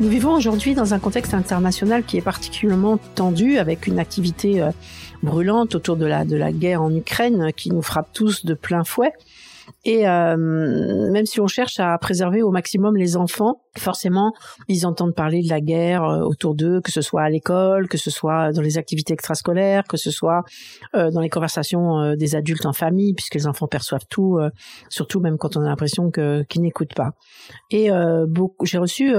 Nous vivons aujourd'hui dans un contexte international qui est particulièrement tendu, avec une activité euh, brûlante autour de la, de la guerre en Ukraine qui nous frappe tous de plein fouet. Et euh, même si on cherche à préserver au maximum les enfants, forcément, ils entendent parler de la guerre euh, autour d'eux, que ce soit à l'école, que ce soit dans les activités extrascolaires, que ce soit euh, dans les conversations des adultes en famille, puisque les enfants perçoivent tout, surtout même quand on a l'impression qu'ils n'écoutent pas. Et beaucoup, j'ai reçu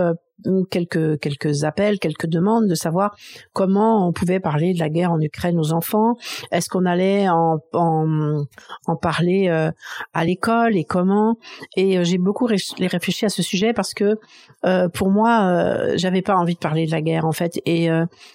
quelques quelques appels, quelques demandes de savoir comment on pouvait parler de la guerre en Ukraine aux enfants. Est-ce qu'on allait en, en, en parler euh, à l'école et comment? Et euh, j'ai beaucoup réfléchi à ce sujet parce que euh, pour moi, euh, j'avais pas envie de parler de la guerre en fait. Et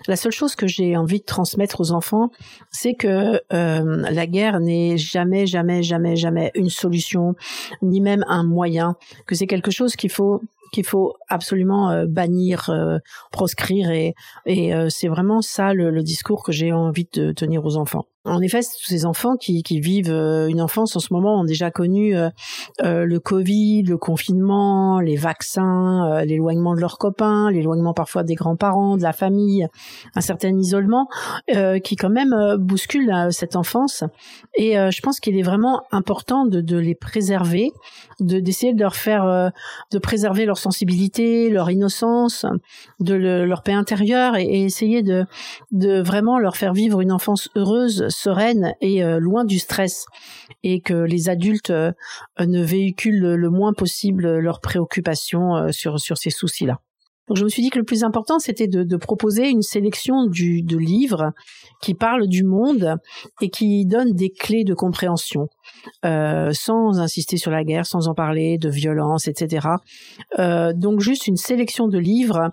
la seule chose que j'ai envie de transmettre aux enfants, c'est que la guerre n'est jamais, jamais, jamais, jamais une solution, ni même un moyen. Que c'est quelque chose qu'il faut qu'il faut absolument euh, bannir, euh, proscrire et, et euh, c'est vraiment ça le, discours que j'ai envie de tenir aux enfants. En effet, ces enfants qui, qui vivent une enfance en ce moment ont déjà connu le Covid, le confinement, les vaccins, l'éloignement de leurs copains, l'éloignement parfois des grands-parents, de la famille, un certain isolement qui quand même bouscule cette enfance. Et je pense qu'il est vraiment important de, de les préserver, de d'essayer de leur faire, de préserver leur sensibilité, leur innocence, de leur paix intérieure et, essayer de, de vraiment leur faire vivre une enfance heureuse, sereine et euh, loin du stress et que les adultes euh, ne véhiculent le, moins possible leurs préoccupations euh, sur, sur ces soucis-là. Donc je me suis dit que le plus important, c'était de, proposer une sélection du, de livres qui parlent du monde et qui donnent des clés de compréhension, euh, sans insister sur la guerre, sans en parler de violence, etc. Euh, donc juste une sélection de livres,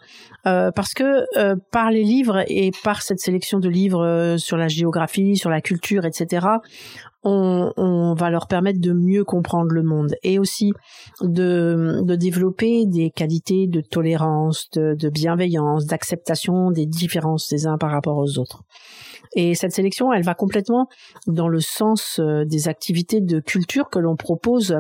euh, parce que par les livres et par cette sélection de livres sur la géographie, sur la culture, etc., on, on, va leur permettre de mieux comprendre le monde et aussi de, de développer des qualités de tolérance, de, de bienveillance, d'acceptation des différences des uns par rapport aux autres. Et cette sélection, elle va complètement dans le sens euh, des activités de culture que l'on propose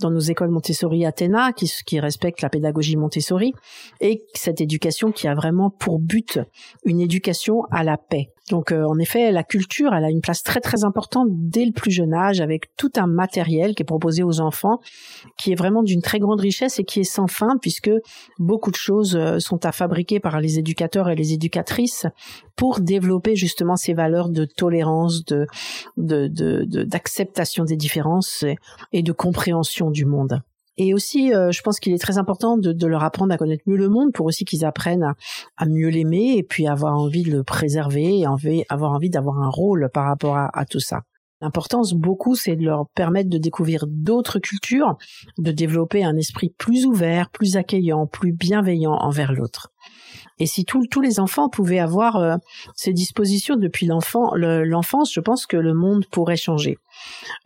dans nos écoles Montessori Athéna, qui, qui respectent la pédagogie Montessori, et cette éducation qui a vraiment pour but une éducation à la paix. Donc euh, en effet, la culture, elle a une place très très importante dès le plus jeune âge, avec tout un matériel qui est proposé aux enfants, qui est vraiment d'une très grande richesse et qui est sans fin, puisque beaucoup de choses euh, sont à fabriquer par les éducateurs et les éducatrices pour développer justement ces valeurs de tolérance, de d'acceptation de, des différences et de compréhension du monde. Et aussi, euh, je pense qu'il est très important de, de, leur apprendre à connaître mieux le monde pour aussi qu'ils apprennent à, mieux l'aimer et puis avoir envie de le préserver et envie, avoir envie d'avoir un rôle par rapport à, à tout ça. L'importance beaucoup, c'est de leur permettre de découvrir d'autres cultures, de développer un esprit plus ouvert, plus accueillant, plus bienveillant envers l'autre. Et si tous les enfants pouvaient avoir euh, ces dispositions depuis l'enfant, l'enfance, je pense que le monde pourrait changer.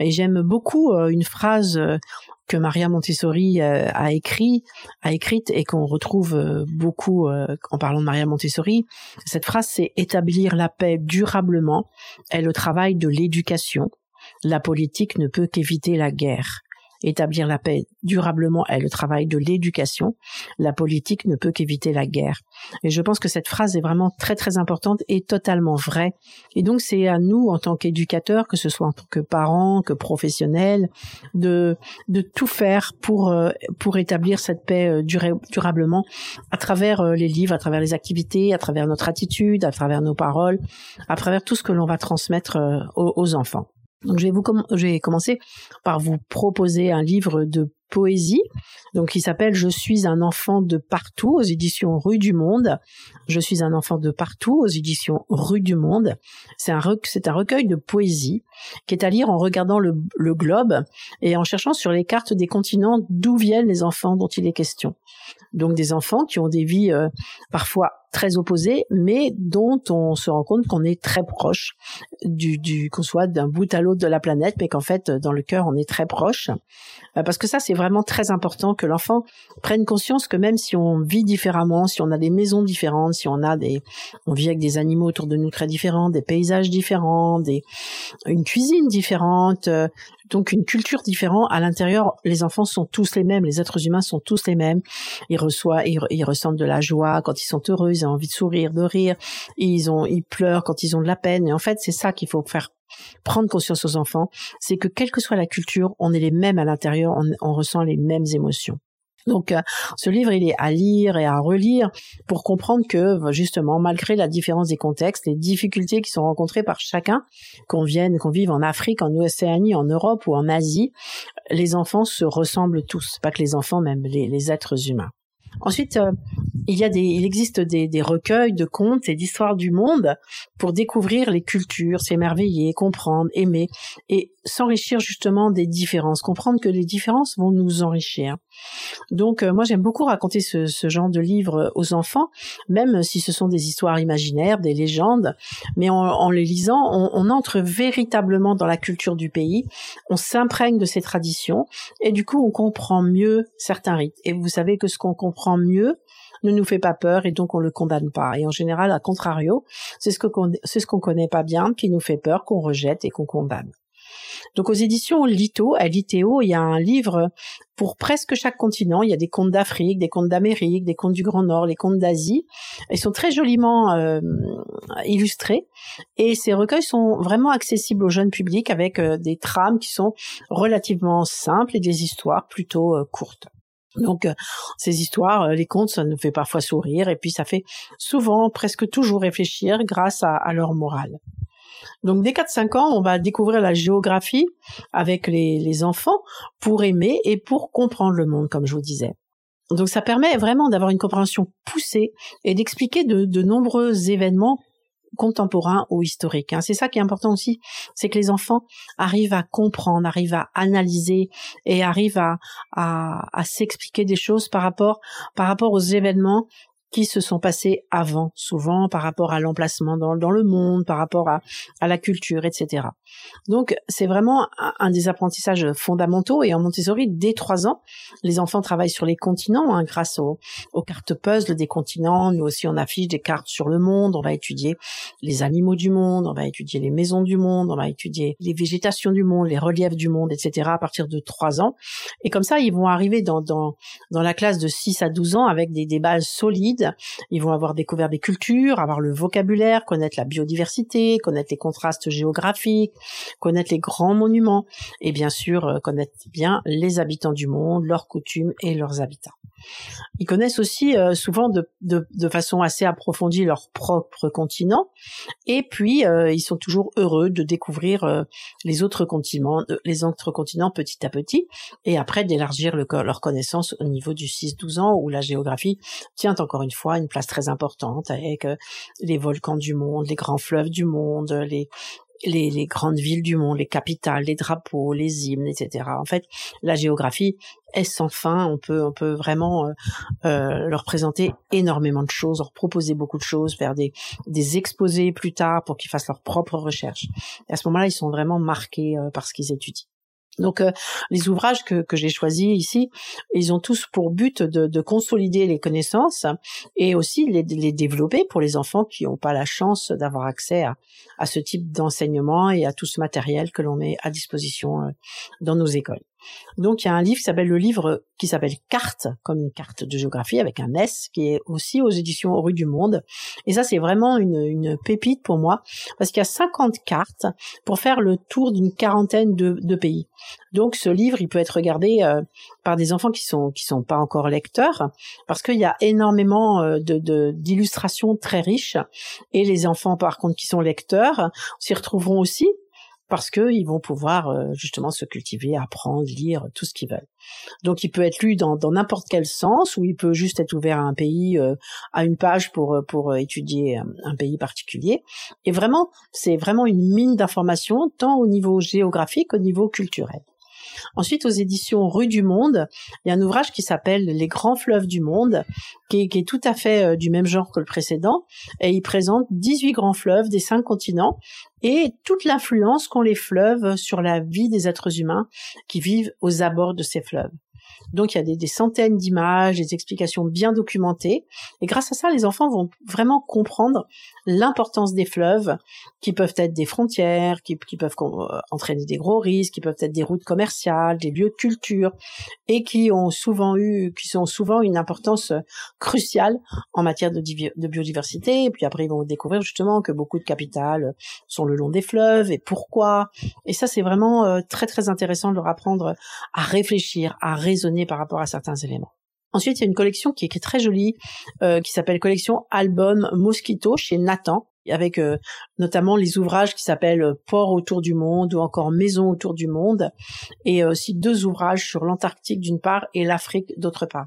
Et j'aime beaucoup euh, une phrase euh, que Maria Montessori a écrit, a écrite et qu'on retrouve beaucoup en parlant de Maria Montessori. Cette phrase, c'est établir la paix durablement est le travail de l'éducation. La politique ne peut qu'éviter la guerre. Établir la paix durablement est le travail de l'éducation. La politique ne peut qu'éviter la guerre. Et je pense que cette phrase est vraiment très très importante et totalement vraie. Et donc c'est à nous en tant qu'éducateurs, que ce soit en tant que parents, que professionnels, de de tout faire pour euh, pour établir cette paix euh, durablement à travers euh, les livres, à travers les activités, à travers notre attitude, à travers nos paroles, à travers tout ce que l'on va transmettre aux enfants. Donc je vais vous j'ai commencé par vous proposer un livre de poésie, donc qui s'appelle Je suis un enfant de partout aux éditions Rue du Monde. Je suis un enfant de partout aux éditions Rue du Monde. C'est un, recueil de poésie qui est à lire en regardant le globe et en cherchant sur les cartes des continents d'où viennent les enfants dont il est question. Donc des enfants qui ont des vies euh, parfois très opposées, mais dont on se rend compte qu'on est très proche du, du qu'on soit d'un bout à l'autre de la planète, mais qu'en fait dans le cœur on est très proche. Euh, parce que ça c'est vraiment très important que l'enfant prenne conscience que même si on vit différemment, si on a des maisons différentes, si on a des, on vit avec des animaux autour de nous très différents, des paysages différents, des, une cuisine différente, euh, donc une culture différente. À l'intérieur, les enfants sont tous les mêmes, les êtres humains sont tous les mêmes. Ils reçoivent, ils, ressentent de la joie quand ils sont heureux, ils ont envie de sourire, de rire. Ils ont, ils pleurent quand ils ont de la peine. Et en fait, c'est ça qu'il faut faire prendre conscience aux enfants, c'est que quelle que soit la culture, on est les mêmes à l'intérieur, on, ressent les mêmes émotions. Donc euh, ce livre, il est à lire et à relire pour comprendre que justement, malgré la différence des contextes, les difficultés qui sont rencontrées par chacun, qu'on vienne, qu'on vive en Afrique, en Océanie, en Europe ou en Asie, les enfants se ressemblent tous, pas que les enfants, même les êtres humains. Ensuite, euh, il y a des, il existe des, des recueils de contes et d'histoires du monde pour découvrir les cultures, s'émerveiller, comprendre, aimer et s'enrichir justement des différences, comprendre que les différences vont nous enrichir. Donc euh, moi j'aime beaucoup raconter ce, ce, genre de livres aux enfants, même si ce sont des histoires imaginaires, des légendes, mais en, en les lisant, on, on, entre véritablement dans la culture du pays, on s'imprègne de ses traditions et du coup on comprend mieux certains rites. Et vous savez que ce qu'on comprend mieux, ne nous fait pas peur et donc on le condamne pas. Et en général, à contrario, c'est ce que c'est ce qu'on connaît pas bien qui nous fait peur, qu'on rejette et qu'on condamne. Donc aux éditions Lito, à Litéo, il y a un livre pour presque chaque continent. Il y a des contes d'Afrique, des contes d'Amérique, des contes du Grand Nord, les contes d'Asie. Ils sont très joliment euh, illustrés et ces recueils sont vraiment accessibles au jeune public avec euh, des trames qui sont relativement simples et des histoires plutôt euh, courtes. Donc ces histoires, les contes, ça nous fait parfois sourire et puis ça fait souvent, presque toujours réfléchir grâce à, leur morale. Donc dès 4-5 ans, on va découvrir la géographie avec les, enfants pour aimer et pour comprendre le monde, comme je vous disais. Donc ça permet vraiment d'avoir une compréhension poussée et d'expliquer de nombreux événements contemporain ou historique. Hein. C'est ça qui est important aussi, c'est que les enfants arrivent à comprendre, arrivent à analyser et arrivent à, s'expliquer des choses par rapport aux événements qui se sont passés avant, souvent par rapport à l'emplacement dans, dans, le monde, par rapport à, à la culture, etc. Donc c'est vraiment un, des apprentissages fondamentaux et en Montessori, dès trois ans, les enfants travaillent sur les continents hein, grâce aux, cartes puzzle des continents. Nous aussi, on affiche des cartes sur le monde, on va étudier les animaux du monde, on va étudier les maisons du monde, on va étudier les végétations du monde, les reliefs du monde, etc. à partir de trois ans. Et comme ça, ils vont arriver dans, dans, dans la classe de 6 à 12 ans avec des, des bases solides ils vont avoir découvert des cultures, avoir le vocabulaire, connaître la biodiversité, connaître les contrastes géographiques, connaître les grands monuments et bien sûr euh, connaître bien les habitants du monde, leurs coutumes et leurs habitats. Ils connaissent aussi euh, souvent de, de, façon assez approfondie leur propre continent, et puis euh, ils sont toujours heureux de découvrir euh, les autres continents, les autres continents petit à petit, et après d'élargir leur connaissance au niveau du 6-12 ans où la géographie tient encore une fois une place très importante avec les volcans du monde, les grands fleuves du monde, les les, les, grandes villes du monde, les capitales, les drapeaux, les hymnes, etc. En fait, la géographie est sans fin? On peut, on peut vraiment euh, euh, leur présenter énormément de choses, leur proposer beaucoup de choses, faire des, des exposés plus tard pour qu'ils fassent leurs propres recherches. Et à ce moment-là, ils sont vraiment marqués euh, par ce qu'ils étudient. Donc euh, les ouvrages que, j'ai choisis ici, ils ont tous pour but de, de consolider les connaissances et aussi les, les, développer pour les enfants qui n'ont pas la chance d'avoir accès à, à ce type d'enseignement et à tout ce matériel que l'on met à disposition euh, dans nos écoles. Donc il y a un livre qui s'appelle le livre qui s'appelle Carte, comme une carte de géographie avec un S, qui est aussi aux éditions Rue du Monde. Et ça c'est vraiment une, une, pépite pour moi, parce qu'il y a 50 cartes pour faire le tour d'une quarantaine de, de, pays. Donc ce livre, il peut être regardé euh, par des enfants qui sont qui sont pas encore lecteurs, parce qu'il y a énormément euh, de d'illustrations très riches. Et les enfants par contre qui sont lecteurs s'y retrouveront aussi parce qu'ils vont pouvoir euh, justement se cultiver, apprendre, lire tout ce qu'ils veulent. Donc il peut être lu dans n'importe quel sens, ou il peut juste être ouvert à un pays, euh, à une page pour euh, pour étudier un pays particulier. Et vraiment, c'est vraiment une mine d'informations, tant au niveau géographique qu'au niveau culturel. Ensuite, aux éditions Rue du Monde, il y a un ouvrage qui s'appelle Les grands fleuves du monde, qui est, tout à fait euh, du même genre que le précédent, et il présente 18 grands fleuves des cinq continents et toute l'influence qu'ont les fleuves sur la vie des êtres humains qui vivent aux abords de ces fleuves. Donc il y a des, centaines d'images, des explications bien documentées. Et grâce à ça, les enfants vont vraiment comprendre l'importance des fleuves, qui peuvent être des frontières, qui, peuvent euh, entraîner des gros risques, qui peuvent être des routes commerciales, des lieux de culture, et qui ont souvent eu, qui sont souvent une importance euh, cruciale en matière de, biodiversité. Et puis après, ils vont découvrir justement que beaucoup de capitales sont le long des fleuves et pourquoi. Et ça, c'est vraiment euh, très très intéressant de leur apprendre à réfléchir, à raisonner par rapport à certains éléments. Ensuite, il y a une collection qui est, très jolie, euh, qui s'appelle collection Album Mosquito chez Nathan, avec euh, notamment les ouvrages qui s'appellent euh, Port autour du monde ou encore Maison autour du monde, et aussi deux ouvrages sur l'Antarctique d'une part et l'Afrique d'autre part.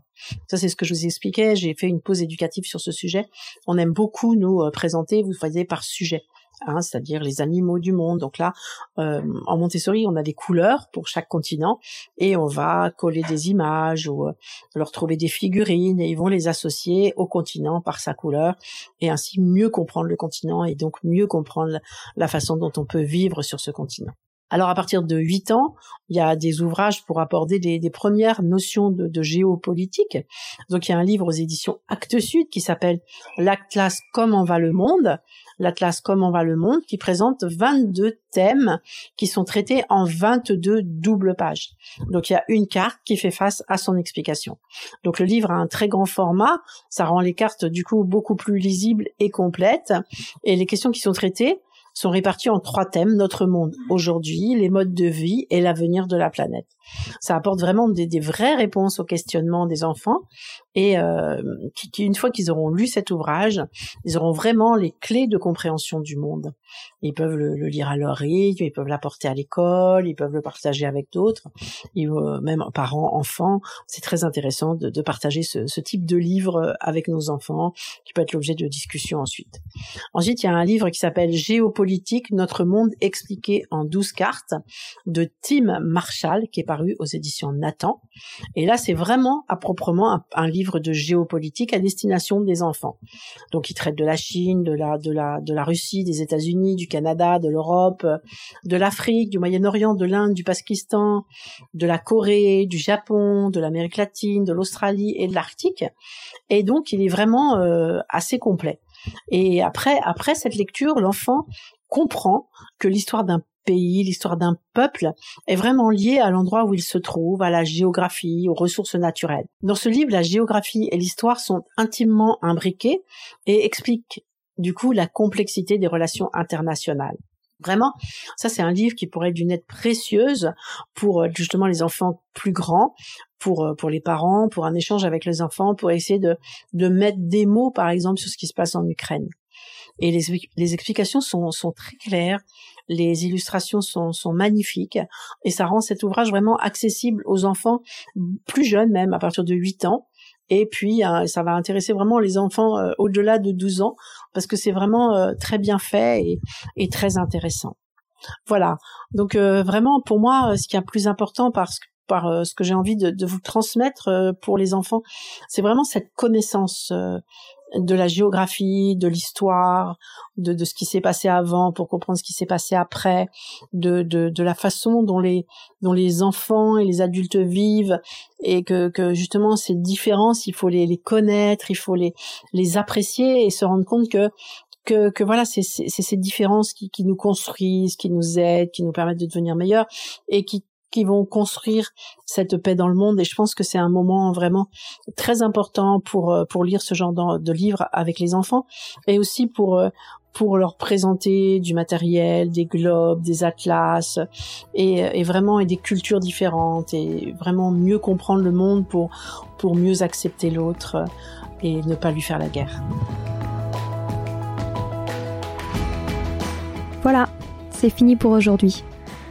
Ça, c'est ce que je vous expliquais. J'ai fait une pause éducative sur ce sujet. On aime beaucoup nous présenter, vous voyez, par sujet. Hein, c'est-à-dire les animaux du monde. Donc là, euh, en Montessori, on a des couleurs pour chaque continent et on va coller des images ou euh, leur trouver des figurines et ils vont les associer au continent par sa couleur et ainsi mieux comprendre le continent et donc mieux comprendre la façon dont on peut vivre sur ce continent. Alors à partir de 8 ans, il y a des ouvrages pour aborder des, premières notions de, de, géopolitique. Donc il y a un livre aux éditions Actes Sud qui s'appelle L'Atlas Comment va le monde? l'Atlas Comment va le monde, qui présente 22 thèmes qui sont traités en 22 doubles pages. Donc il y a une carte qui fait face à son explication. Donc le livre a un très grand format, ça rend les cartes du coup beaucoup plus lisibles et complètes. Et les questions qui sont traitées sont réparties en trois thèmes, notre monde aujourd'hui, les modes de vie et l'avenir de la planète. Ça apporte vraiment des, vraies réponses aux questionnements des enfants et euh, qui, une fois qu'ils auront lu cet ouvrage, ils auront vraiment les clés de compréhension du monde. Ils peuvent le, lire à leur rythme, ils peuvent l'apporter à l'école, ils peuvent le partager avec d'autres, euh, même parents, enfants. C'est très intéressant de, de partager ce, ce, type de livre avec nos enfants, qui peut être l'objet de discussions ensuite. Ensuite, il y a un livre qui s'appelle Géopolitique, notre monde expliqué en 12 cartes de Tim Marshall, qui est paru aux éditions Nathan. Et là, c'est vraiment à proprement un, un livre livre de géopolitique à destination des enfants. Donc il traite de la Chine, de la de la de la Russie, des États-Unis, du Canada, de l'Europe, de l'Afrique, du Moyen-Orient, de l'Inde, du Pakistan, de la Corée, du Japon, de l'Amérique latine, de l'Australie et de l'Arctique. Et donc il est vraiment euh, assez complet. Et après après cette lecture, l'enfant comprend que l'histoire d'un pays, l'histoire d'un peuple est vraiment liée à l'endroit où il se trouve, à la géographie, aux ressources naturelles. Dans ce livre, la géographie et l'histoire sont intimement imbriquées et expliquent du coup la complexité des relations internationales. Vraiment, ça c'est un livre qui pourrait être d'une aide précieuse pour euh, justement les enfants plus grands, pour euh, pour les parents, pour un échange avec les enfants, pour essayer de de mettre des mots par exemple sur ce qui se passe en Ukraine. Et les, les explications sont, sont très claires, les illustrations sont, sont magnifiques et ça rend cet ouvrage vraiment accessible aux enfants plus jeunes même, à partir de 8 ans. Et puis, euh, ça va intéresser vraiment les enfants au-delà de 12 ans parce que c'est vraiment euh, très bien fait et, très intéressant. Voilà. Donc vraiment, pour moi, ce qui est plus important, parce que par ce que j'ai envie de, vous transmettre pour les enfants, c'est vraiment cette connaissance de la géographie, de l'histoire, de, de, ce qui s'est passé avant pour comprendre ce qui s'est passé après, de, de, de, la façon dont les, dont les enfants et les adultes vivent et que, que justement ces différences, il faut les, les connaître, il faut les, les apprécier et se rendre compte que que, que voilà, c'est ces différences qui, qui nous construisent, qui nous aident, qui nous permettent de devenir meilleurs et qui qui vont construire cette paix dans le monde. Et je pense que c'est un moment vraiment très important pour euh, pour lire ce genre de, livres avec les enfants et aussi pour euh, pour leur présenter du matériel, des globes, des atlas, et, et, vraiment et des cultures différentes, et vraiment mieux comprendre le monde pour pour mieux accepter l'autre et ne pas lui faire la guerre. Voilà, c'est fini pour aujourd'hui.